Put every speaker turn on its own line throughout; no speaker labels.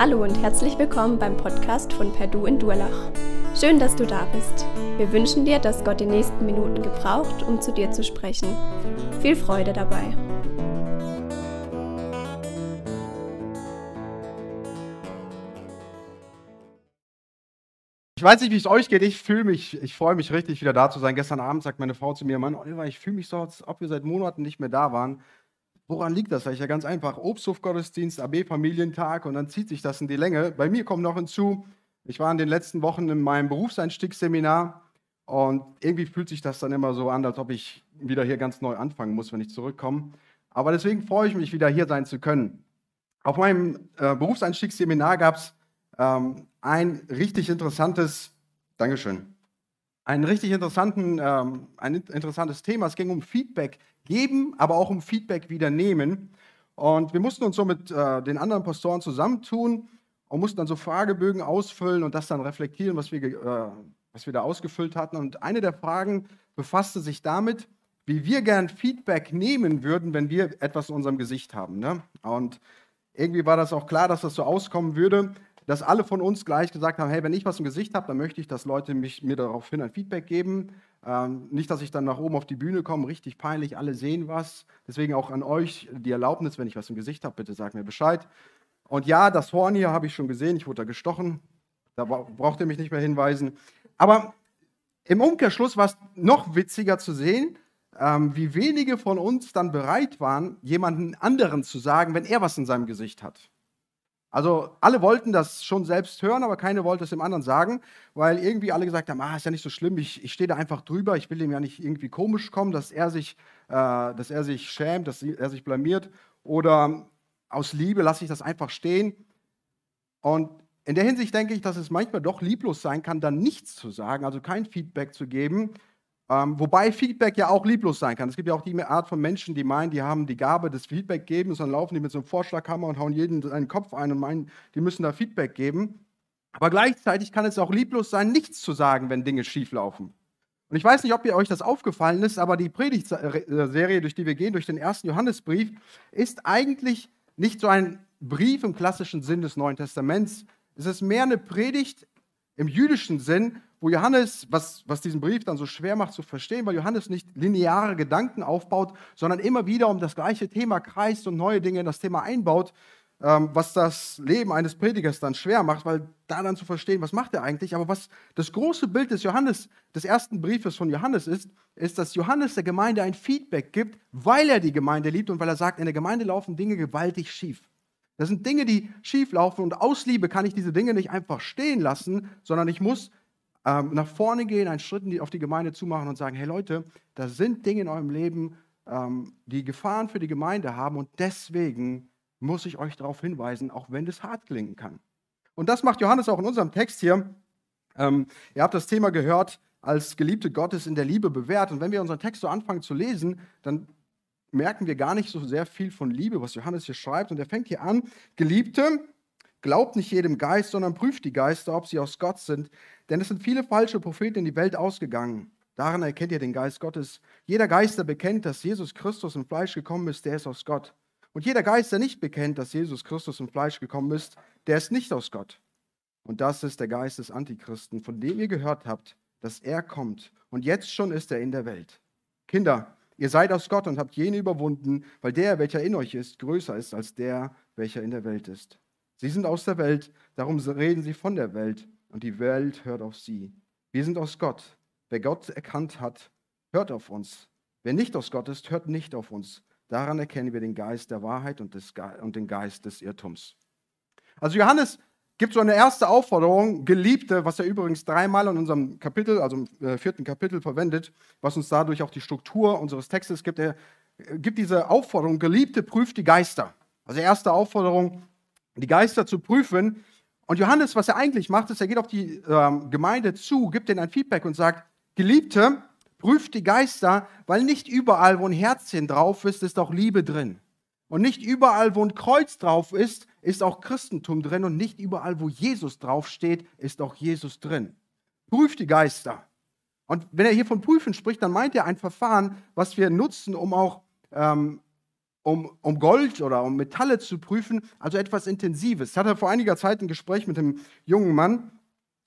Hallo und herzlich willkommen beim Podcast von Perdu in Durlach. Schön, dass du da bist. Wir wünschen dir, dass Gott die nächsten Minuten gebraucht, um zu dir zu sprechen. Viel Freude dabei.
Ich weiß nicht, wie es euch geht. Ich fühle mich, ich freue mich richtig, wieder da zu sein. Gestern Abend sagt meine Frau zu mir, Mann, Oliver, ich fühle mich so, als ob wir seit Monaten nicht mehr da waren. Woran liegt das? Sag ich ja ganz einfach. Obsthofgottesdienst, AB-Familientag und dann zieht sich das in die Länge. Bei mir kommt noch hinzu, ich war in den letzten Wochen in meinem Berufseinstiegsseminar und irgendwie fühlt sich das dann immer so an, als ob ich wieder hier ganz neu anfangen muss, wenn ich zurückkomme. Aber deswegen freue ich mich, wieder hier sein zu können. Auf meinem äh, Berufseinstiegsseminar gab es ähm, ein richtig interessantes, Dankeschön, ein richtig interessanten, ähm, ein interessantes Thema. Es ging um Feedback geben, aber auch um Feedback wieder nehmen. Und wir mussten uns so mit äh, den anderen Pastoren zusammentun und mussten dann so Fragebögen ausfüllen und das dann reflektieren, was wir, äh, was wir da ausgefüllt hatten. Und eine der Fragen befasste sich damit, wie wir gern Feedback nehmen würden, wenn wir etwas in unserem Gesicht haben. Ne? Und irgendwie war das auch klar, dass das so auskommen würde dass alle von uns gleich gesagt haben, hey, wenn ich was im Gesicht habe, dann möchte ich, dass Leute mich, mir daraufhin ein Feedback geben. Ähm, nicht, dass ich dann nach oben auf die Bühne komme, richtig peinlich, alle sehen was. Deswegen auch an euch die Erlaubnis, wenn ich was im Gesicht habe, bitte sagt mir Bescheid. Und ja, das Horn hier habe ich schon gesehen, ich wurde da gestochen. Da braucht ihr mich nicht mehr hinweisen. Aber im Umkehrschluss war es noch witziger zu sehen, ähm, wie wenige von uns dann bereit waren, jemanden anderen zu sagen, wenn er was in seinem Gesicht hat. Also alle wollten das schon selbst hören, aber keiner wollte es dem anderen sagen, weil irgendwie alle gesagt haben, ah, ist ja nicht so schlimm, ich, ich stehe da einfach drüber, ich will ihm ja nicht irgendwie komisch kommen, dass er sich, äh, dass er sich schämt, dass er sich blamiert oder aus Liebe lasse ich das einfach stehen. Und in der Hinsicht denke ich, dass es manchmal doch lieblos sein kann, dann nichts zu sagen, also kein Feedback zu geben, ähm, wobei Feedback ja auch lieblos sein kann. Es gibt ja auch die Art von Menschen, die meinen, die haben die Gabe des Feedback-Gebens, dann laufen die mit so einem Vorschlaghammer und hauen jeden seinen Kopf ein und meinen, die müssen da Feedback geben. Aber gleichzeitig kann es auch lieblos sein, nichts zu sagen, wenn Dinge schieflaufen. Und ich weiß nicht, ob ihr euch das aufgefallen ist, aber die Predigtserie, durch die wir gehen, durch den ersten Johannesbrief, ist eigentlich nicht so ein Brief im klassischen Sinn des Neuen Testaments. Es ist mehr eine Predigt im jüdischen Sinn, wo Johannes, was, was diesen Brief dann so schwer macht zu verstehen, weil Johannes nicht lineare Gedanken aufbaut, sondern immer wieder um das gleiche Thema kreist und neue Dinge in das Thema einbaut, ähm, was das Leben eines Predigers dann schwer macht, weil da dann zu verstehen, was macht er eigentlich. Aber was das große Bild des Johannes, des ersten Briefes von Johannes ist, ist, dass Johannes der Gemeinde ein Feedback gibt, weil er die Gemeinde liebt und weil er sagt, in der Gemeinde laufen Dinge gewaltig schief. Das sind Dinge, die schief laufen und aus Liebe kann ich diese Dinge nicht einfach stehen lassen, sondern ich muss ähm, nach vorne gehen, einen Schritt auf die Gemeinde zumachen und sagen, hey Leute, da sind Dinge in eurem Leben, ähm, die Gefahren für die Gemeinde haben und deswegen muss ich euch darauf hinweisen, auch wenn das hart klingen kann. Und das macht Johannes auch in unserem Text hier. Ähm, ihr habt das Thema gehört, als Geliebte Gottes in der Liebe bewährt. Und wenn wir unseren Text so anfangen zu lesen, dann merken wir gar nicht so sehr viel von Liebe, was Johannes hier schreibt. Und er fängt hier an, Geliebte, Glaubt nicht jedem Geist, sondern prüft die Geister, ob sie aus Gott sind. Denn es sind viele falsche Propheten in die Welt ausgegangen. Daran erkennt ihr den Geist Gottes. Jeder Geist, der bekennt, dass Jesus Christus im Fleisch gekommen ist, der ist aus Gott. Und jeder Geist, der nicht bekennt, dass Jesus Christus im Fleisch gekommen ist, der ist nicht aus Gott. Und das ist der Geist des Antichristen, von dem ihr gehört habt, dass er kommt. Und jetzt schon ist er in der Welt. Kinder, ihr seid aus Gott und habt jene überwunden, weil der, welcher in euch ist, größer ist als der, welcher in der Welt ist. Sie sind aus der Welt, darum reden sie von der Welt und die Welt hört auf sie. Wir sind aus Gott. Wer Gott erkannt hat, hört auf uns. Wer nicht aus Gott ist, hört nicht auf uns. Daran erkennen wir den Geist der Wahrheit und, Ge und den Geist des Irrtums. Also Johannes gibt so eine erste Aufforderung, Geliebte, was er übrigens dreimal in unserem Kapitel, also im äh, vierten Kapitel verwendet, was uns dadurch auch die Struktur unseres Textes gibt. Er gibt diese Aufforderung, Geliebte, prüft die Geister. Also erste Aufforderung, die Geister zu prüfen. Und Johannes, was er eigentlich macht, ist, er geht auf die ähm, Gemeinde zu, gibt ihnen ein Feedback und sagt, Geliebte, prüft die Geister, weil nicht überall, wo ein Herzchen drauf ist, ist auch Liebe drin. Und nicht überall, wo ein Kreuz drauf ist, ist auch Christentum drin. Und nicht überall, wo Jesus draufsteht, ist auch Jesus drin. Prüft die Geister. Und wenn er hier von Prüfen spricht, dann meint er ein Verfahren, was wir nutzen, um auch ähm, um, um Gold oder um Metalle zu prüfen, also etwas Intensives. Ich hatte vor einiger Zeit ein Gespräch mit einem jungen Mann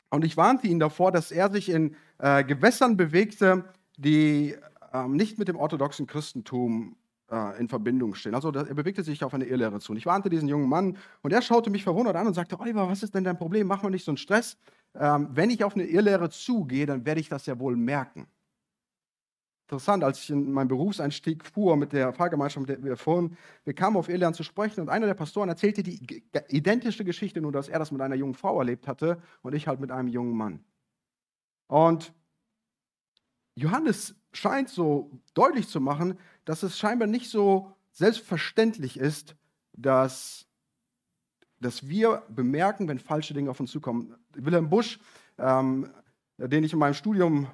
und ich warnte ihn davor, dass er sich in äh, Gewässern bewegte, die äh, nicht mit dem orthodoxen Christentum äh, in Verbindung stehen. Also er bewegte sich auf eine Irrlehre zu. Und ich warnte diesen jungen Mann und er schaute mich verwundert an und sagte, Oliver, was ist denn dein Problem? Mach mal nicht so einen Stress. Ähm, wenn ich auf eine Irrlehre zugehe, dann werde ich das ja wohl merken. Interessant, als ich in meinen Berufseinstieg fuhr mit der Fahrgemeinschaft, mit der wir fuhren, wir kamen auf Irland zu sprechen und einer der Pastoren erzählte die identische Geschichte, nur dass er das mit einer jungen Frau erlebt hatte und ich halt mit einem jungen Mann. Und Johannes scheint so deutlich zu machen, dass es scheinbar nicht so selbstverständlich ist, dass, dass wir bemerken, wenn falsche Dinge auf uns zukommen. Wilhelm Busch, ähm, den ich in meinem Studium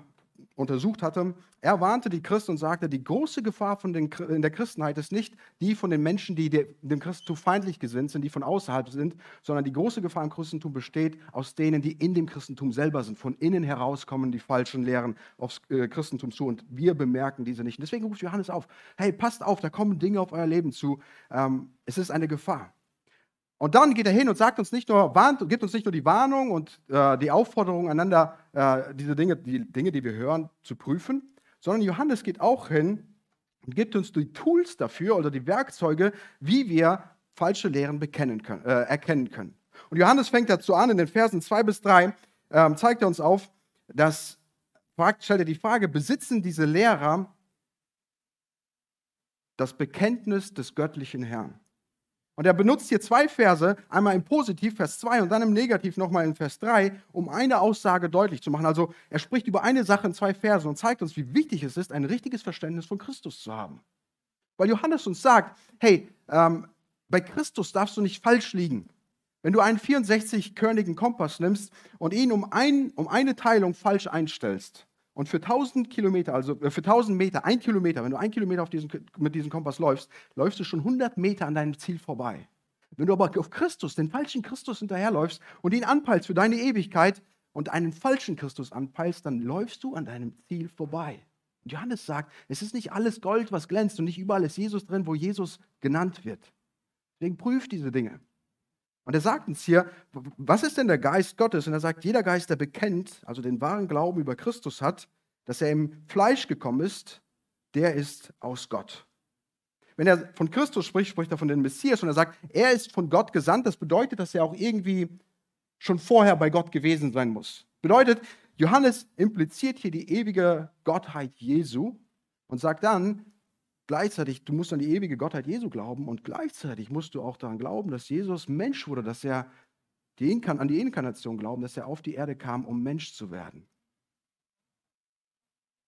untersucht hatte, er warnte die Christen und sagte, die große Gefahr von den, in der Christenheit ist nicht die von den Menschen, die dem Christentum feindlich gesinnt sind, die von außerhalb sind, sondern die große Gefahr im Christentum besteht aus denen, die in dem Christentum selber sind. Von innen heraus kommen die falschen Lehren aufs äh, Christentum zu und wir bemerken diese nicht. Deswegen ruft Johannes auf, hey, passt auf, da kommen Dinge auf euer Leben zu. Ähm, es ist eine Gefahr. Und dann geht er hin und sagt uns nicht nur, warnt, gibt uns nicht nur die Warnung und äh, die Aufforderung, einander äh, diese Dinge, die Dinge, die wir hören, zu prüfen, sondern Johannes geht auch hin und gibt uns die Tools dafür oder die Werkzeuge, wie wir falsche Lehren bekennen können, äh, erkennen können. Und Johannes fängt dazu an, in den Versen 2 bis 3 ähm, zeigt er uns auf, dass, stellt er die Frage, besitzen diese Lehrer das Bekenntnis des göttlichen Herrn? Und er benutzt hier zwei Verse, einmal im Positiv, Vers 2, und dann im Negativ nochmal in Vers 3, um eine Aussage deutlich zu machen. Also er spricht über eine Sache in zwei Versen und zeigt uns, wie wichtig es ist, ein richtiges Verständnis von Christus zu haben. Weil Johannes uns sagt, hey, ähm, bei Christus darfst du nicht falsch liegen. Wenn du einen 64-körnigen Kompass nimmst und ihn um, ein, um eine Teilung falsch einstellst, und für 1000 Kilometer, also äh, für 1000 Meter, ein Kilometer, wenn du ein Kilometer diesen, mit diesem Kompass läufst, läufst du schon 100 Meter an deinem Ziel vorbei. Wenn du aber auf Christus, den falschen Christus hinterherläufst und ihn anpeilst für deine Ewigkeit und einen falschen Christus anpeilst, dann läufst du an deinem Ziel vorbei. Und Johannes sagt, es ist nicht alles Gold, was glänzt und nicht überall ist Jesus drin, wo Jesus genannt wird. Deswegen prüft diese Dinge. Und er sagt uns hier, was ist denn der Geist Gottes? Und er sagt, jeder Geist, der bekennt, also den wahren Glauben über Christus hat, dass er im Fleisch gekommen ist, der ist aus Gott. Wenn er von Christus spricht, spricht er von dem Messias und er sagt, er ist von Gott gesandt. Das bedeutet, dass er auch irgendwie schon vorher bei Gott gewesen sein muss. Bedeutet, Johannes impliziert hier die ewige Gottheit Jesu und sagt dann, Gleichzeitig, du musst an die ewige Gottheit Jesu glauben und gleichzeitig musst du auch daran glauben, dass Jesus Mensch wurde, dass er die an die Inkarnation glauben, dass er auf die Erde kam, um Mensch zu werden.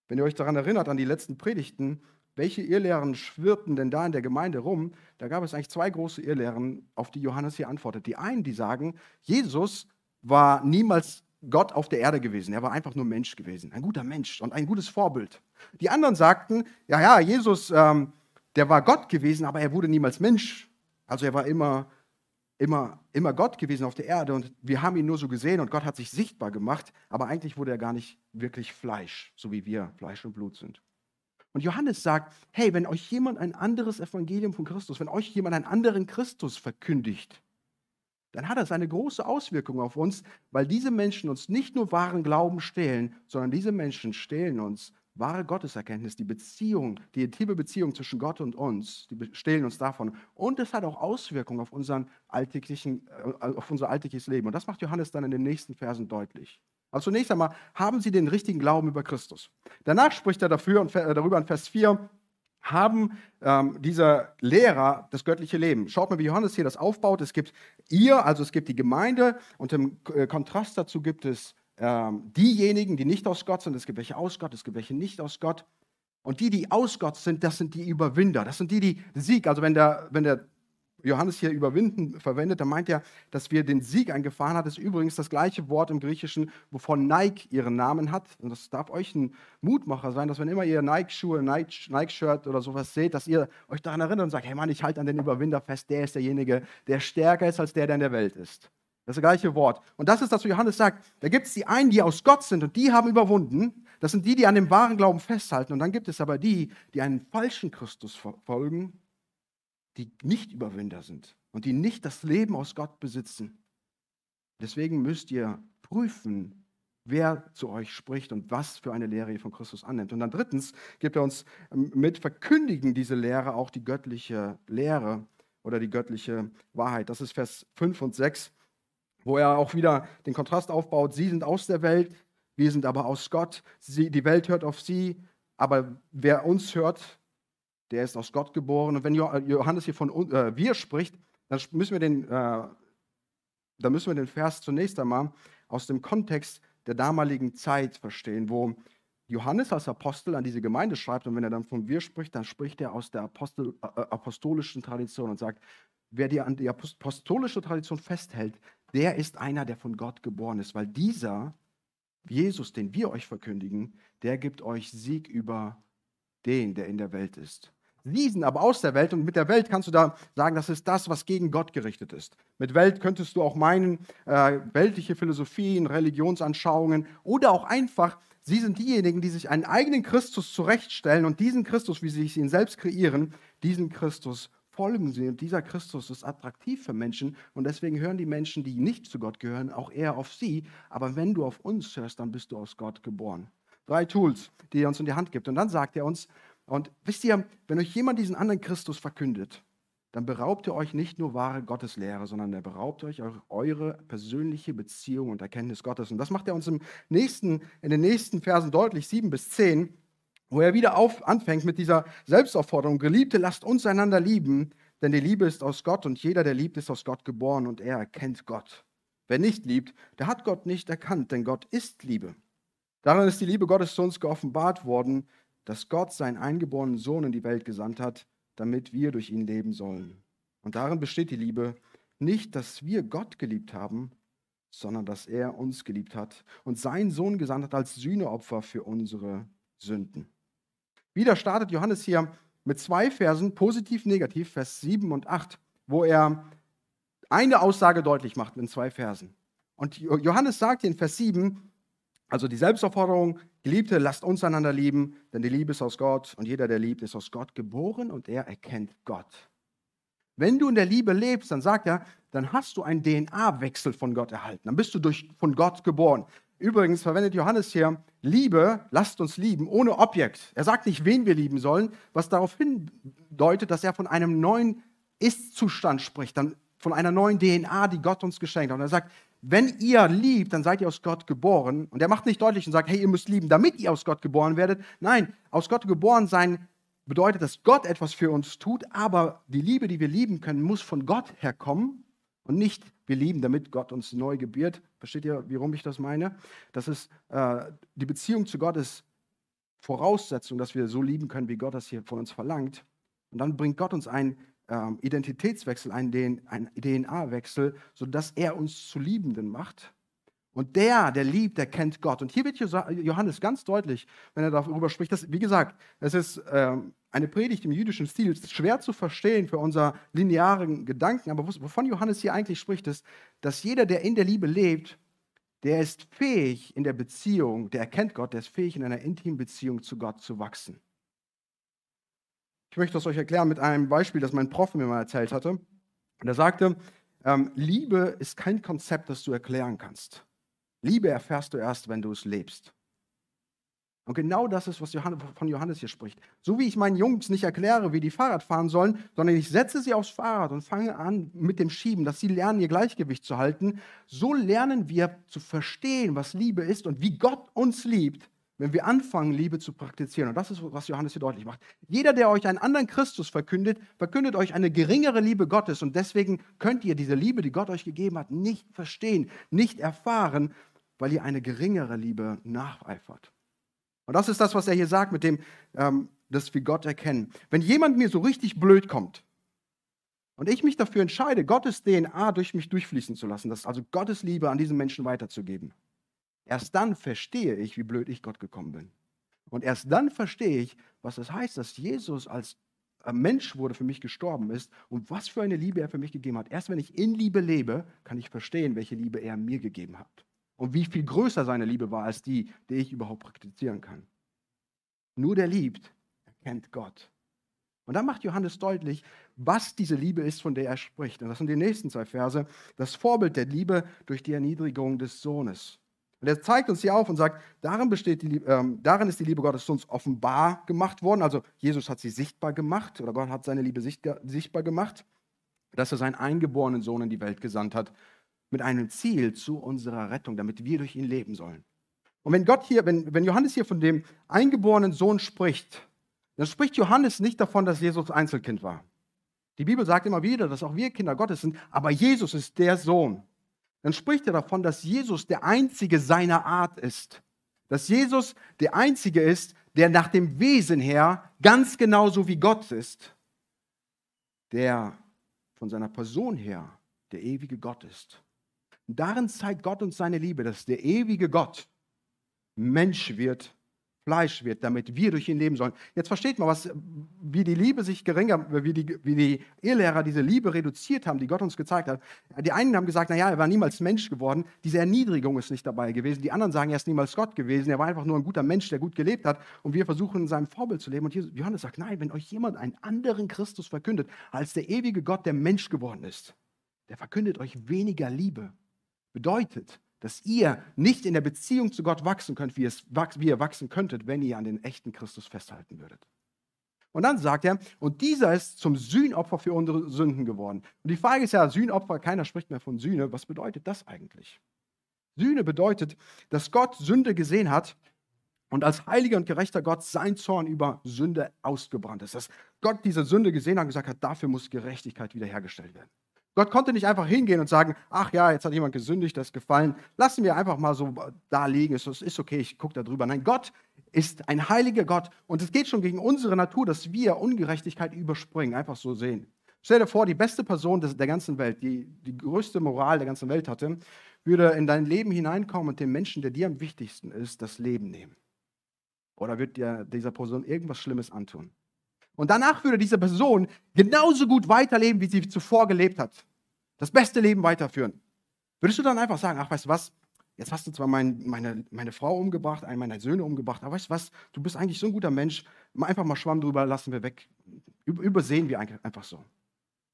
Wenn ihr euch daran erinnert, an die letzten Predigten, welche Irrlehren schwirrten denn da in der Gemeinde rum? Da gab es eigentlich zwei große Irrlehren, auf die Johannes hier antwortet. Die einen, die sagen, Jesus war niemals Gott auf der Erde gewesen. Er war einfach nur Mensch gewesen. Ein guter Mensch und ein gutes Vorbild. Die anderen sagten, ja, ja, Jesus, ähm, der war Gott gewesen, aber er wurde niemals Mensch. Also er war immer, immer, immer Gott gewesen auf der Erde und wir haben ihn nur so gesehen und Gott hat sich sichtbar gemacht, aber eigentlich wurde er gar nicht wirklich Fleisch, so wie wir Fleisch und Blut sind. Und Johannes sagt, hey, wenn euch jemand ein anderes Evangelium von Christus, wenn euch jemand einen anderen Christus verkündigt, dann hat das eine große Auswirkung auf uns, weil diese Menschen uns nicht nur wahren Glauben stehlen, sondern diese Menschen stehlen uns wahre Gotteserkenntnis, die Beziehung, die intime Beziehung zwischen Gott und uns, die stehlen uns davon. Und es hat auch Auswirkungen auf, unseren alltäglichen, äh, auf unser alltägliches Leben. Und das macht Johannes dann in den nächsten Versen deutlich. Also zunächst einmal haben sie den richtigen Glauben über Christus. Danach spricht er dafür und darüber in Vers 4, haben ähm, diese Lehrer das göttliche Leben. Schaut mal, wie Johannes hier das aufbaut. Es gibt ihr, also es gibt die Gemeinde und im äh, Kontrast dazu gibt es ähm, diejenigen, die nicht aus Gott sind. Es gibt welche aus Gott, es gibt welche nicht aus Gott. Und die, die aus Gott sind, das sind die Überwinder. Das sind die, die Sieg. Also wenn der, wenn der Johannes hier überwinden verwendet, dann meint er, dass wir den Sieg eingefahren hat. Das ist übrigens das gleiche Wort im Griechischen, wovon Nike ihren Namen hat. Und das darf euch ein Mutmacher sein, dass wenn immer ihr Nike-Schuhe, Nike-Shirt oder sowas seht, dass ihr euch daran erinnert und sagt, hey Mann, ich halte an den Überwinder fest, der ist derjenige, der stärker ist als der, der in der Welt ist. Das ist das gleiche Wort. Und das ist das, was Johannes sagt. Da gibt es die einen, die aus Gott sind und die haben überwunden. Das sind die, die an dem wahren Glauben festhalten. Und dann gibt es aber die, die einen falschen Christus folgen die nicht Überwinder sind und die nicht das Leben aus Gott besitzen. Deswegen müsst ihr prüfen, wer zu euch spricht und was für eine Lehre ihr von Christus annimmt. Und dann drittens gibt er uns ähm, mit Verkündigen diese Lehre auch die göttliche Lehre oder die göttliche Wahrheit. Das ist Vers 5 und 6, wo er auch wieder den Kontrast aufbaut. Sie sind aus der Welt, wir sind aber aus Gott. Sie, die Welt hört auf sie, aber wer uns hört, der ist aus Gott geboren. Und wenn Johannes hier von äh, wir spricht, dann müssen wir den, äh, dann müssen wir den Vers zunächst einmal aus dem Kontext der damaligen Zeit verstehen, wo Johannes als Apostel an diese Gemeinde schreibt und wenn er dann von wir spricht, dann spricht er aus der Apostel, äh, apostolischen Tradition und sagt, wer dir an die apostolische Tradition festhält, der ist einer, der von Gott geboren ist, weil dieser Jesus, den wir euch verkündigen, der gibt euch Sieg über den, der in der Welt ist. Sie sind aber aus der Welt und mit der Welt kannst du da sagen, das ist das, was gegen Gott gerichtet ist. Mit Welt könntest du auch meinen, äh, weltliche Philosophien, Religionsanschauungen oder auch einfach, sie sind diejenigen, die sich einen eigenen Christus zurechtstellen und diesen Christus, wie sie ihn selbst kreieren, diesen Christus folgen sie. Und dieser Christus ist attraktiv für Menschen und deswegen hören die Menschen, die nicht zu Gott gehören, auch eher auf sie. Aber wenn du auf uns hörst, dann bist du aus Gott geboren. Drei Tools, die er uns in die Hand gibt. Und dann sagt er uns, und wisst ihr, wenn euch jemand diesen anderen Christus verkündet, dann beraubt ihr euch nicht nur wahre Gotteslehre, sondern er beraubt euch eure persönliche Beziehung und Erkenntnis Gottes. Und das macht er uns im nächsten, in den nächsten Versen deutlich, sieben bis zehn, wo er wieder auf, anfängt mit dieser Selbstaufforderung, Geliebte, lasst uns einander lieben, denn die Liebe ist aus Gott und jeder, der liebt, ist aus Gott geboren und er erkennt Gott. Wer nicht liebt, der hat Gott nicht erkannt, denn Gott ist Liebe. Daran ist die Liebe Gottes zu uns geoffenbart worden, dass Gott seinen eingeborenen Sohn in die Welt gesandt hat, damit wir durch ihn leben sollen. Und darin besteht die Liebe, nicht, dass wir Gott geliebt haben, sondern dass er uns geliebt hat und seinen Sohn gesandt hat als Sühneopfer für unsere Sünden. Wieder startet Johannes hier mit zwei Versen, positiv, negativ, Vers 7 und 8, wo er eine Aussage deutlich macht in zwei Versen. Und Johannes sagt in Vers 7, also die Selbstaufforderung, Geliebte, lasst uns einander lieben, denn die Liebe ist aus Gott und jeder, der liebt, ist aus Gott geboren und er erkennt Gott. Wenn du in der Liebe lebst, dann sagt er, dann hast du einen DNA-Wechsel von Gott erhalten. Dann bist du durch, von Gott geboren. Übrigens verwendet Johannes hier Liebe, lasst uns lieben, ohne Objekt. Er sagt nicht, wen wir lieben sollen, was darauf hindeutet, dass er von einem neuen Ist-Zustand spricht, dann von einer neuen DNA, die Gott uns geschenkt hat. Und er sagt, wenn ihr liebt, dann seid ihr aus Gott geboren. Und er macht nicht deutlich und sagt, hey, ihr müsst lieben, damit ihr aus Gott geboren werdet. Nein, aus Gott geboren sein bedeutet, dass Gott etwas für uns tut, aber die Liebe, die wir lieben können, muss von Gott herkommen und nicht wir lieben, damit Gott uns neu gebiert. Versteht ihr, warum ich das meine? Das ist, äh, die Beziehung zu Gott ist Voraussetzung, dass wir so lieben können, wie Gott das hier von uns verlangt. Und dann bringt Gott uns ein ähm, Identitätswechsel, einen DNA-Wechsel, sodass er uns zu Liebenden macht. Und der, der liebt, der kennt Gott. Und hier wird Johannes ganz deutlich, wenn er darüber spricht, dass, wie gesagt, es ist ähm, eine Predigt im jüdischen Stil, ist schwer zu verstehen für unser linearen Gedanken, aber wovon Johannes hier eigentlich spricht, ist, dass jeder, der in der Liebe lebt, der ist fähig in der Beziehung, der erkennt Gott, der ist fähig in einer intimen Beziehung zu Gott zu wachsen. Ich möchte das euch erklären mit einem Beispiel, das mein Prof mir mal erzählt hatte. Und er sagte, ähm, Liebe ist kein Konzept, das du erklären kannst. Liebe erfährst du erst, wenn du es lebst. Und genau das ist, was Johannes, von Johannes hier spricht. So wie ich meinen Jungs nicht erkläre, wie die Fahrrad fahren sollen, sondern ich setze sie aufs Fahrrad und fange an mit dem Schieben, dass sie lernen, ihr Gleichgewicht zu halten, so lernen wir zu verstehen, was Liebe ist und wie Gott uns liebt, wenn wir anfangen, Liebe zu praktizieren. Und das ist, was Johannes hier deutlich macht. Jeder, der euch einen anderen Christus verkündet, verkündet euch eine geringere Liebe Gottes. Und deswegen könnt ihr diese Liebe, die Gott euch gegeben hat, nicht verstehen, nicht erfahren, weil ihr eine geringere Liebe nacheifert. Und das ist das, was er hier sagt, mit dem, ähm, dass wir Gott erkennen. Wenn jemand mir so richtig blöd kommt und ich mich dafür entscheide, Gottes DNA durch mich durchfließen zu lassen, das also Gottes Liebe an diesen Menschen weiterzugeben, Erst dann verstehe ich, wie blöd ich Gott gekommen bin. Und erst dann verstehe ich, was das heißt, dass Jesus als Mensch wurde, für mich gestorben ist und was für eine Liebe er für mich gegeben hat. Erst wenn ich in Liebe lebe, kann ich verstehen, welche Liebe er mir gegeben hat. Und wie viel größer seine Liebe war als die, die ich überhaupt praktizieren kann. Nur der liebt, erkennt Gott. Und dann macht Johannes deutlich, was diese Liebe ist, von der er spricht. Und das sind die nächsten zwei Verse. Das Vorbild der Liebe durch die Erniedrigung des Sohnes. Und er zeigt uns hier auf und sagt, darin, besteht die, ähm, darin ist die Liebe Gottes zu uns offenbar gemacht worden. Also Jesus hat sie sichtbar gemacht oder Gott hat seine Liebe sichtbar gemacht, dass er seinen eingeborenen Sohn in die Welt gesandt hat, mit einem Ziel zu unserer Rettung, damit wir durch ihn leben sollen. Und wenn Gott hier, wenn, wenn Johannes hier von dem eingeborenen Sohn spricht, dann spricht Johannes nicht davon, dass Jesus Einzelkind war. Die Bibel sagt immer wieder, dass auch wir Kinder Gottes sind, aber Jesus ist der Sohn dann spricht er davon, dass Jesus der Einzige seiner Art ist. Dass Jesus der Einzige ist, der nach dem Wesen her ganz genauso wie Gott ist, der von seiner Person her der ewige Gott ist. Und darin zeigt Gott uns seine Liebe, dass der ewige Gott Mensch wird Fleisch wird, damit wir durch ihn leben sollen. Jetzt versteht man, was, wie die Liebe sich geringer, wie die, wie die Irrlehrer diese Liebe reduziert haben, die Gott uns gezeigt hat. Die einen haben gesagt, naja, er war niemals Mensch geworden, diese Erniedrigung ist nicht dabei gewesen. Die anderen sagen, er ist niemals Gott gewesen, er war einfach nur ein guter Mensch, der gut gelebt hat und wir versuchen in seinem Vorbild zu leben. Und Johannes sagt, nein, wenn euch jemand einen anderen Christus verkündet, als der ewige Gott, der Mensch geworden ist, der verkündet euch weniger Liebe. Bedeutet, dass ihr nicht in der Beziehung zu Gott wachsen könnt, wie, es, wie ihr wachsen könntet, wenn ihr an den echten Christus festhalten würdet. Und dann sagt er, und dieser ist zum Sühnopfer für unsere Sünden geworden. Und die Frage ist ja, Sühnopfer, keiner spricht mehr von Sühne. Was bedeutet das eigentlich? Sühne bedeutet, dass Gott Sünde gesehen hat und als heiliger und gerechter Gott sein Zorn über Sünde ausgebrannt ist. Dass Gott diese Sünde gesehen hat und gesagt hat, dafür muss Gerechtigkeit wiederhergestellt werden. Gott konnte nicht einfach hingehen und sagen, ach ja, jetzt hat jemand gesündigt, das ist gefallen, lassen wir einfach mal so da liegen, es ist okay, ich gucke da drüber. Nein, Gott ist ein heiliger Gott und es geht schon gegen unsere Natur, dass wir Ungerechtigkeit überspringen, einfach so sehen. Stell dir vor, die beste Person der ganzen Welt, die die größte Moral der ganzen Welt hatte, würde in dein Leben hineinkommen und dem Menschen, der dir am wichtigsten ist, das Leben nehmen. Oder wird dir dieser Person irgendwas Schlimmes antun? Und danach würde diese Person genauso gut weiterleben, wie sie zuvor gelebt hat. Das beste Leben weiterführen. Würdest du dann einfach sagen, ach, weißt du was, jetzt hast du zwar mein, meine, meine Frau umgebracht, einen meiner Söhne umgebracht, aber weißt du was, du bist eigentlich so ein guter Mensch, einfach mal Schwamm drüber, lassen wir weg. Übersehen wir einfach so.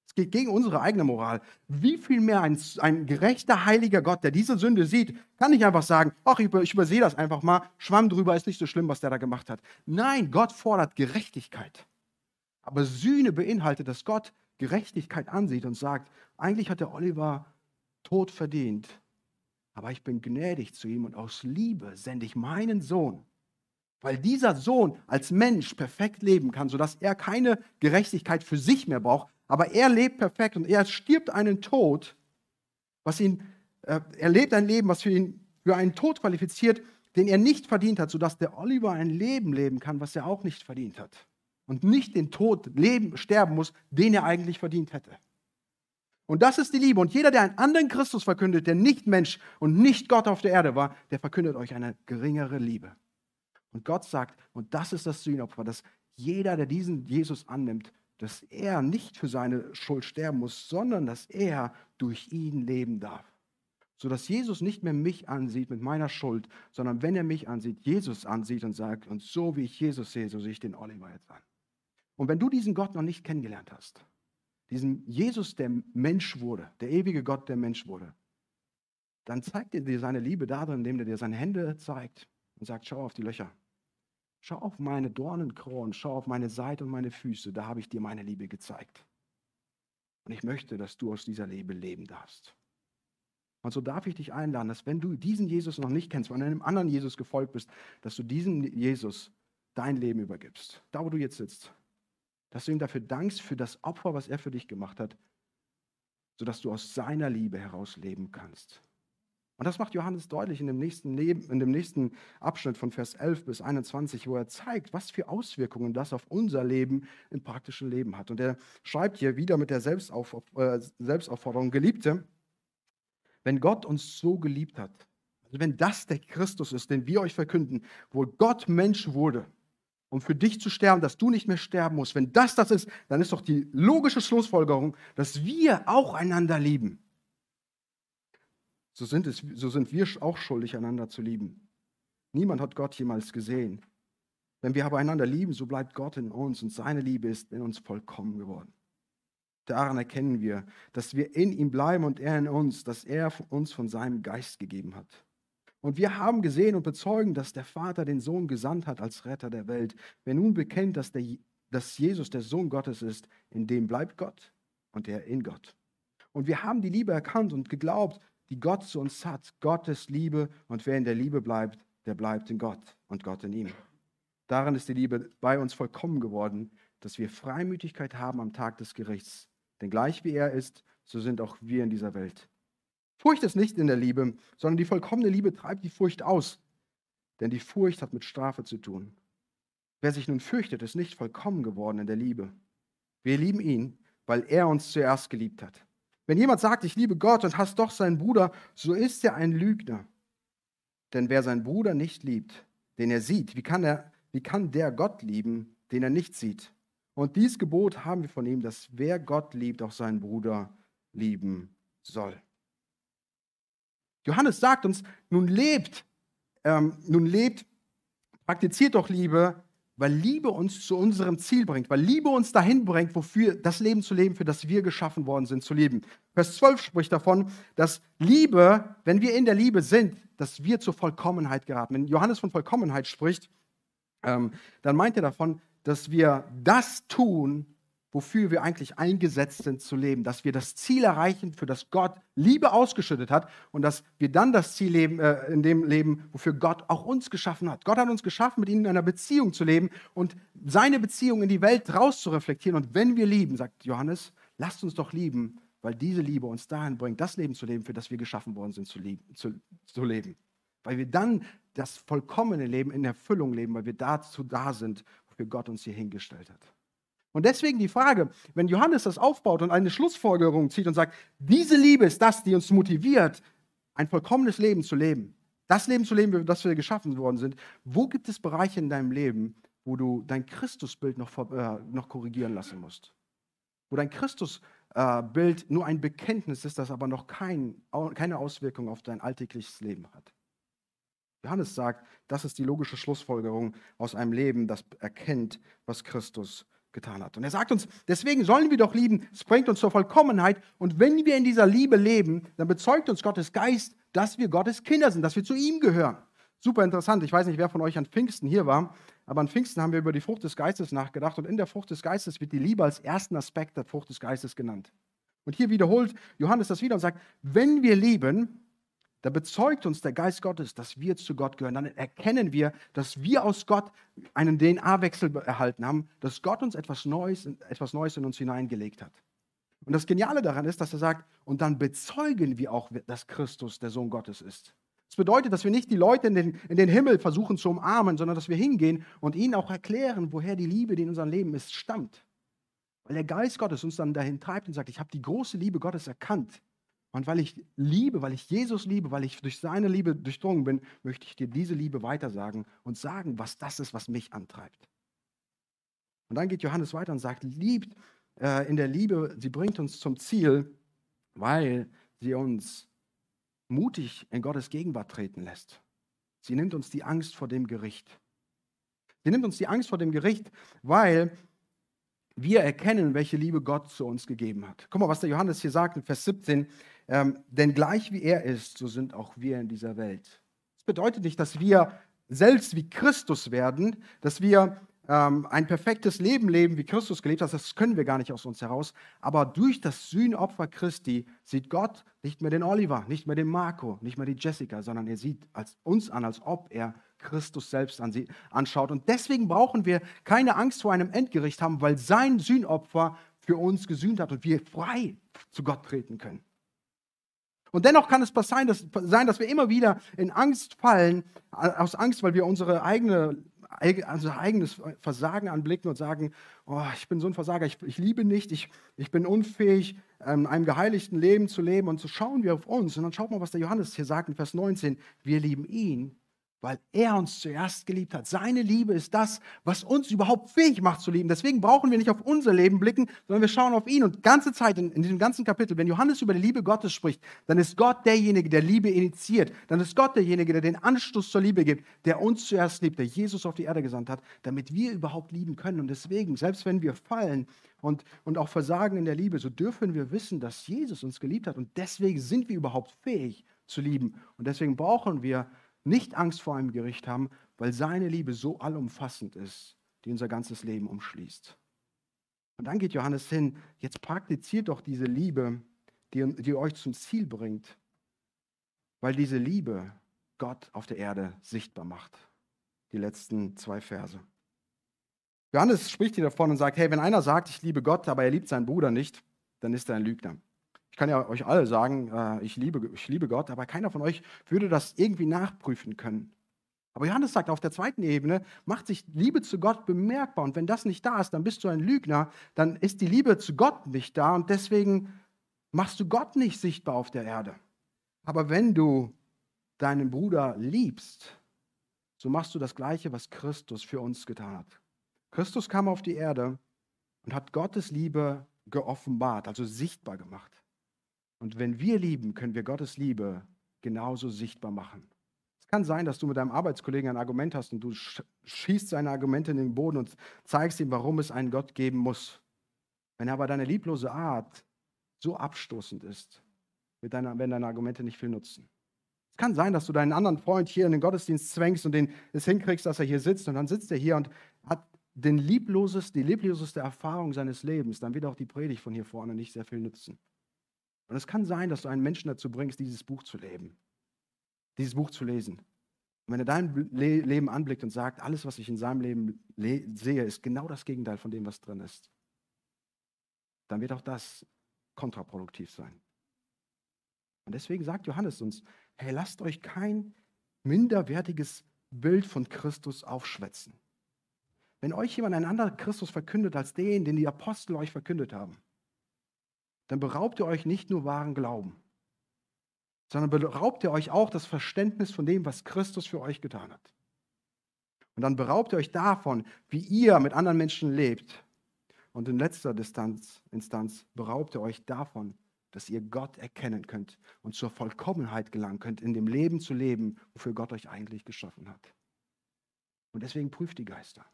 Es geht gegen unsere eigene Moral. Wie viel mehr ein, ein gerechter, heiliger Gott, der diese Sünde sieht, kann nicht einfach sagen, ach, ich, ich übersehe das einfach mal, Schwamm drüber ist nicht so schlimm, was der da gemacht hat. Nein, Gott fordert Gerechtigkeit. Aber Sühne beinhaltet, dass Gott Gerechtigkeit ansieht und sagt, eigentlich hat der Oliver Tod verdient, aber ich bin gnädig zu ihm und aus Liebe sende ich meinen Sohn, weil dieser Sohn als Mensch perfekt leben kann, sodass er keine Gerechtigkeit für sich mehr braucht, aber er lebt perfekt und er stirbt einen Tod, was ihn, äh, er lebt ein Leben, was für ihn für einen Tod qualifiziert, den er nicht verdient hat, sodass der Oliver ein Leben leben kann, was er auch nicht verdient hat und nicht den Tod leben, sterben muss, den er eigentlich verdient hätte. Und das ist die Liebe. Und jeder, der einen anderen Christus verkündet, der nicht Mensch und nicht Gott auf der Erde war, der verkündet euch eine geringere Liebe. Und Gott sagt, und das ist das Sühnopfer, dass jeder, der diesen Jesus annimmt, dass er nicht für seine Schuld sterben muss, sondern dass er durch ihn leben darf. Sodass Jesus nicht mehr mich ansieht mit meiner Schuld, sondern wenn er mich ansieht, Jesus ansieht und sagt, und so wie ich Jesus sehe, so sehe ich den Oliver jetzt an. Und wenn du diesen Gott noch nicht kennengelernt hast, diesen Jesus, der Mensch wurde, der ewige Gott, der Mensch wurde, dann zeigt er dir seine Liebe darin, indem er dir seine Hände zeigt und sagt, schau auf die Löcher. Schau auf meine Dornenkronen, schau auf meine Seite und meine Füße, da habe ich dir meine Liebe gezeigt. Und ich möchte, dass du aus dieser Liebe leben darfst. Und so darf ich dich einladen, dass wenn du diesen Jesus noch nicht kennst, von einem anderen Jesus gefolgt bist, dass du diesem Jesus dein Leben übergibst. Da, wo du jetzt sitzt dass du ihm dafür dankst, für das Opfer, was er für dich gemacht hat, sodass du aus seiner Liebe heraus leben kannst. Und das macht Johannes deutlich in dem, nächsten Leben, in dem nächsten Abschnitt von Vers 11 bis 21, wo er zeigt, was für Auswirkungen das auf unser Leben im praktischen Leben hat. Und er schreibt hier wieder mit der Selbstauf äh, Selbstaufforderung, Geliebte, wenn Gott uns so geliebt hat, also wenn das der Christus ist, den wir euch verkünden, wo Gott Mensch wurde, um für dich zu sterben, dass du nicht mehr sterben musst. Wenn das das ist, dann ist doch die logische Schlussfolgerung, dass wir auch einander lieben. So sind, es, so sind wir auch schuldig, einander zu lieben. Niemand hat Gott jemals gesehen. Wenn wir aber einander lieben, so bleibt Gott in uns und seine Liebe ist in uns vollkommen geworden. Daran erkennen wir, dass wir in ihm bleiben und er in uns, dass er uns von seinem Geist gegeben hat. Und wir haben gesehen und bezeugen, dass der Vater den Sohn gesandt hat als Retter der Welt. Wer nun bekennt, dass, der, dass Jesus der Sohn Gottes ist, in dem bleibt Gott und er in Gott. Und wir haben die Liebe erkannt und geglaubt, die Gott zu uns hat. Gottes Liebe und wer in der Liebe bleibt, der bleibt in Gott und Gott in ihm. Daran ist die Liebe bei uns vollkommen geworden, dass wir Freimütigkeit haben am Tag des Gerichts. Denn gleich wie er ist, so sind auch wir in dieser Welt. Furcht ist nicht in der Liebe, sondern die vollkommene Liebe treibt die Furcht aus. Denn die Furcht hat mit Strafe zu tun. Wer sich nun fürchtet, ist nicht vollkommen geworden in der Liebe. Wir lieben ihn, weil er uns zuerst geliebt hat. Wenn jemand sagt, ich liebe Gott und hasst doch seinen Bruder, so ist er ein Lügner. Denn wer seinen Bruder nicht liebt, den er sieht, wie kann, er, wie kann der Gott lieben, den er nicht sieht? Und dies Gebot haben wir von ihm, dass wer Gott liebt, auch seinen Bruder lieben soll. Johannes sagt uns, nun lebt, ähm, nun lebt, praktiziert doch Liebe, weil Liebe uns zu unserem Ziel bringt, weil Liebe uns dahin bringt, wofür das Leben zu leben, für das wir geschaffen worden sind zu leben. Vers 12 spricht davon, dass Liebe, wenn wir in der Liebe sind, dass wir zur Vollkommenheit geraten. Wenn Johannes von Vollkommenheit spricht, ähm, dann meint er davon, dass wir das tun, wofür wir eigentlich eingesetzt sind zu leben, dass wir das Ziel erreichen, für das Gott Liebe ausgeschüttet hat und dass wir dann das Ziel leben, äh, in dem leben, wofür Gott auch uns geschaffen hat. Gott hat uns geschaffen, mit ihnen in einer Beziehung zu leben und seine Beziehung in die Welt raus zu reflektieren. Und wenn wir lieben, sagt Johannes, lasst uns doch lieben, weil diese Liebe uns dahin bringt, das Leben zu leben, für das wir geschaffen worden sind zu, lieben, zu, zu leben. Weil wir dann das vollkommene Leben in Erfüllung leben, weil wir dazu da sind, wofür Gott uns hier hingestellt hat. Und deswegen die Frage, wenn Johannes das aufbaut und eine Schlussfolgerung zieht und sagt, diese Liebe ist das, die uns motiviert, ein vollkommenes Leben zu leben, das Leben zu leben, das wir geschaffen worden sind, wo gibt es Bereiche in deinem Leben, wo du dein Christusbild noch, äh, noch korrigieren lassen musst? Wo dein Christusbild äh, nur ein Bekenntnis ist, das aber noch kein, keine Auswirkung auf dein alltägliches Leben hat. Johannes sagt, das ist die logische Schlussfolgerung aus einem Leben, das erkennt, was Christus getan hat. Und er sagt uns, deswegen sollen wir doch lieben, es bringt uns zur Vollkommenheit. Und wenn wir in dieser Liebe leben, dann bezeugt uns Gottes Geist, dass wir Gottes Kinder sind, dass wir zu ihm gehören. Super interessant. Ich weiß nicht, wer von euch an Pfingsten hier war, aber an Pfingsten haben wir über die Frucht des Geistes nachgedacht und in der Frucht des Geistes wird die Liebe als ersten Aspekt der Frucht des Geistes genannt. Und hier wiederholt Johannes das wieder und sagt, wenn wir lieben, da bezeugt uns der Geist Gottes, dass wir zu Gott gehören. Dann erkennen wir, dass wir aus Gott einen DNA-Wechsel erhalten haben, dass Gott uns etwas Neues, etwas Neues in uns hineingelegt hat. Und das Geniale daran ist, dass er sagt, und dann bezeugen wir auch, dass Christus der Sohn Gottes ist. Das bedeutet, dass wir nicht die Leute in den, in den Himmel versuchen zu umarmen, sondern dass wir hingehen und ihnen auch erklären, woher die Liebe, die in unserem Leben ist, stammt. Weil der Geist Gottes uns dann dahin treibt und sagt, ich habe die große Liebe Gottes erkannt und weil ich liebe, weil ich Jesus liebe, weil ich durch seine Liebe durchdrungen bin, möchte ich dir diese Liebe weitersagen und sagen, was das ist, was mich antreibt. Und dann geht Johannes weiter und sagt, liebt äh, in der Liebe, sie bringt uns zum Ziel, weil sie uns mutig in Gottes Gegenwart treten lässt. Sie nimmt uns die Angst vor dem Gericht. Sie nimmt uns die Angst vor dem Gericht, weil wir erkennen, welche Liebe Gott zu uns gegeben hat. Guck mal, was der Johannes hier sagt in Vers 17. Ähm, denn gleich wie er ist, so sind auch wir in dieser Welt. Das bedeutet nicht, dass wir selbst wie Christus werden, dass wir ähm, ein perfektes Leben leben, wie Christus gelebt hat. Das können wir gar nicht aus uns heraus. Aber durch das Sühnopfer Christi sieht Gott nicht mehr den Oliver, nicht mehr den Marco, nicht mehr die Jessica, sondern er sieht uns an, als ob er Christus selbst anschaut. Und deswegen brauchen wir keine Angst vor einem Endgericht haben, weil sein Sühnopfer für uns gesühnt hat und wir frei zu Gott treten können. Und dennoch kann es sein dass, sein, dass wir immer wieder in Angst fallen, aus Angst, weil wir unsere eigene, also eigenes Versagen anblicken und sagen, oh, ich bin so ein Versager, ich, ich liebe nicht, ich, ich bin unfähig, in einem geheiligten Leben zu leben. Und so schauen wir auf uns. Und dann schaut mal, was der Johannes hier sagt in Vers 19. Wir lieben ihn, weil er uns zuerst geliebt hat. Seine Liebe ist das, was uns überhaupt fähig macht zu lieben. Deswegen brauchen wir nicht auf unser Leben blicken, sondern wir schauen auf ihn. Und ganze Zeit in, in diesem ganzen Kapitel, wenn Johannes über die Liebe Gottes spricht, dann ist Gott derjenige, der Liebe initiiert. Dann ist Gott derjenige, der den Anstoß zur Liebe gibt, der uns zuerst liebt, der Jesus auf die Erde gesandt hat, damit wir überhaupt lieben können. Und deswegen, selbst wenn wir fallen und, und auch versagen in der Liebe, so dürfen wir wissen, dass Jesus uns geliebt hat. Und deswegen sind wir überhaupt fähig zu lieben. Und deswegen brauchen wir nicht Angst vor einem Gericht haben, weil seine Liebe so allumfassend ist, die unser ganzes Leben umschließt. Und dann geht Johannes hin, jetzt praktiziert doch diese Liebe, die, die euch zum Ziel bringt, weil diese Liebe Gott auf der Erde sichtbar macht. Die letzten zwei Verse. Johannes spricht hier davon und sagt, hey, wenn einer sagt, ich liebe Gott, aber er liebt seinen Bruder nicht, dann ist er ein Lügner. Ich kann ja euch alle sagen, äh, ich, liebe, ich liebe Gott, aber keiner von euch würde das irgendwie nachprüfen können. Aber Johannes sagt, auf der zweiten Ebene macht sich Liebe zu Gott bemerkbar. Und wenn das nicht da ist, dann bist du ein Lügner, dann ist die Liebe zu Gott nicht da und deswegen machst du Gott nicht sichtbar auf der Erde. Aber wenn du deinen Bruder liebst, so machst du das Gleiche, was Christus für uns getan hat. Christus kam auf die Erde und hat Gottes Liebe geoffenbart, also sichtbar gemacht. Und wenn wir lieben, können wir Gottes Liebe genauso sichtbar machen. Es kann sein, dass du mit deinem Arbeitskollegen ein Argument hast und du schießt seine Argumente in den Boden und zeigst ihm, warum es einen Gott geben muss. Wenn aber deine lieblose Art so abstoßend ist, wird deine, werden deine Argumente nicht viel nutzen. Es kann sein, dass du deinen anderen Freund hier in den Gottesdienst zwängst und den es hinkriegst, dass er hier sitzt und dann sitzt er hier und hat den lieblosest, die liebloseste Erfahrung seines Lebens, dann wird auch die Predigt von hier vorne nicht sehr viel nützen. Und es kann sein, dass du einen Menschen dazu bringst, dieses Buch zu leben, dieses Buch zu lesen. Und wenn er dein Leben anblickt und sagt, alles, was ich in seinem Leben sehe, ist genau das Gegenteil von dem, was drin ist, dann wird auch das kontraproduktiv sein. Und deswegen sagt Johannes uns, hey, lasst euch kein minderwertiges Bild von Christus aufschwätzen. Wenn euch jemand einen anderen Christus verkündet als den, den die Apostel euch verkündet haben, dann beraubt ihr euch nicht nur wahren Glauben, sondern beraubt ihr euch auch das Verständnis von dem, was Christus für euch getan hat. Und dann beraubt ihr euch davon, wie ihr mit anderen Menschen lebt. Und in letzter Distanz, Instanz beraubt ihr euch davon, dass ihr Gott erkennen könnt und zur Vollkommenheit gelangen könnt, in dem Leben zu leben, wofür Gott euch eigentlich geschaffen hat. Und deswegen prüft die Geister.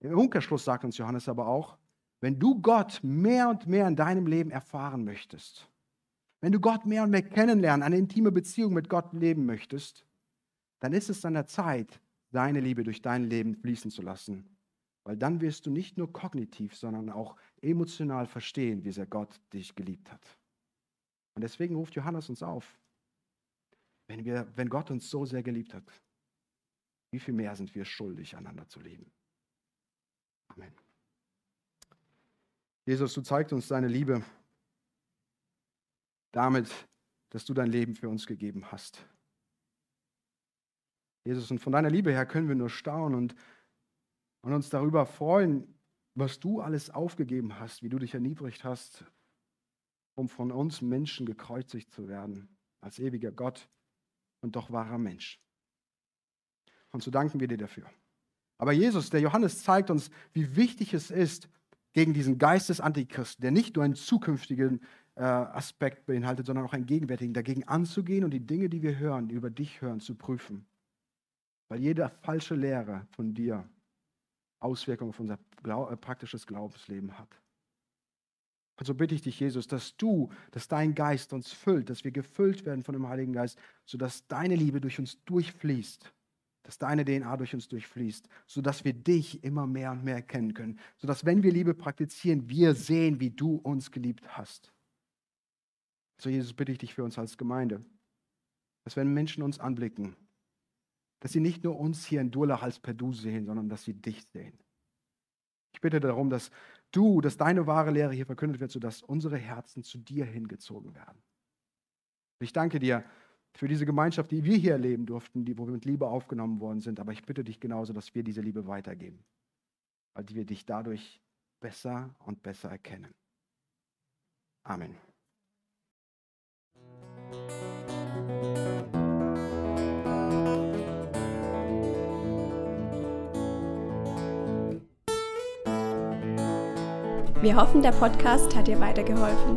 Im Umkehrschluss sagt uns Johannes aber auch, wenn du Gott mehr und mehr in deinem Leben erfahren möchtest, wenn du Gott mehr und mehr kennenlernen, eine intime Beziehung mit Gott leben möchtest, dann ist es an der Zeit, deine Liebe durch dein Leben fließen zu lassen. Weil dann wirst du nicht nur kognitiv, sondern auch emotional verstehen, wie sehr Gott dich geliebt hat. Und deswegen ruft Johannes uns auf, wenn, wir, wenn Gott uns so sehr geliebt hat, wie viel mehr sind wir schuldig, einander zu lieben. Amen. Jesus, du zeigst uns deine Liebe damit, dass du dein Leben für uns gegeben hast. Jesus, und von deiner Liebe her können wir nur staunen und, und uns darüber freuen, was du alles aufgegeben hast, wie du dich erniedrigt hast, um von uns Menschen gekreuzigt zu werden, als ewiger Gott und doch wahrer Mensch. Und so danken wir dir dafür. Aber Jesus, der Johannes zeigt uns, wie wichtig es ist, gegen diesen Geist des Antichristen, der nicht nur einen zukünftigen äh, Aspekt beinhaltet, sondern auch einen gegenwärtigen, dagegen anzugehen und die Dinge, die wir hören, die über dich hören, zu prüfen. Weil jede falsche Lehre von dir Auswirkungen auf unser Glau äh, praktisches Glaubensleben hat. Und so bitte ich dich, Jesus, dass du, dass dein Geist uns füllt, dass wir gefüllt werden von dem Heiligen Geist, sodass deine Liebe durch uns durchfließt dass deine DNA durch uns durchfließt, sodass wir dich immer mehr und mehr erkennen können, sodass wenn wir Liebe praktizieren, wir sehen, wie du uns geliebt hast. So, Jesus, bitte ich dich für uns als Gemeinde, dass wenn Menschen uns anblicken, dass sie nicht nur uns hier in Durlach als per Du sehen, sondern dass sie dich sehen. Ich bitte darum, dass du, dass deine wahre Lehre hier verkündet wird, sodass unsere Herzen zu dir hingezogen werden. Ich danke dir, für diese Gemeinschaft, die wir hier erleben durften, die, wo wir mit Liebe aufgenommen worden sind. Aber ich bitte dich genauso, dass wir diese Liebe weitergeben, weil wir dich dadurch besser und besser erkennen. Amen.
Wir hoffen, der Podcast hat dir weitergeholfen.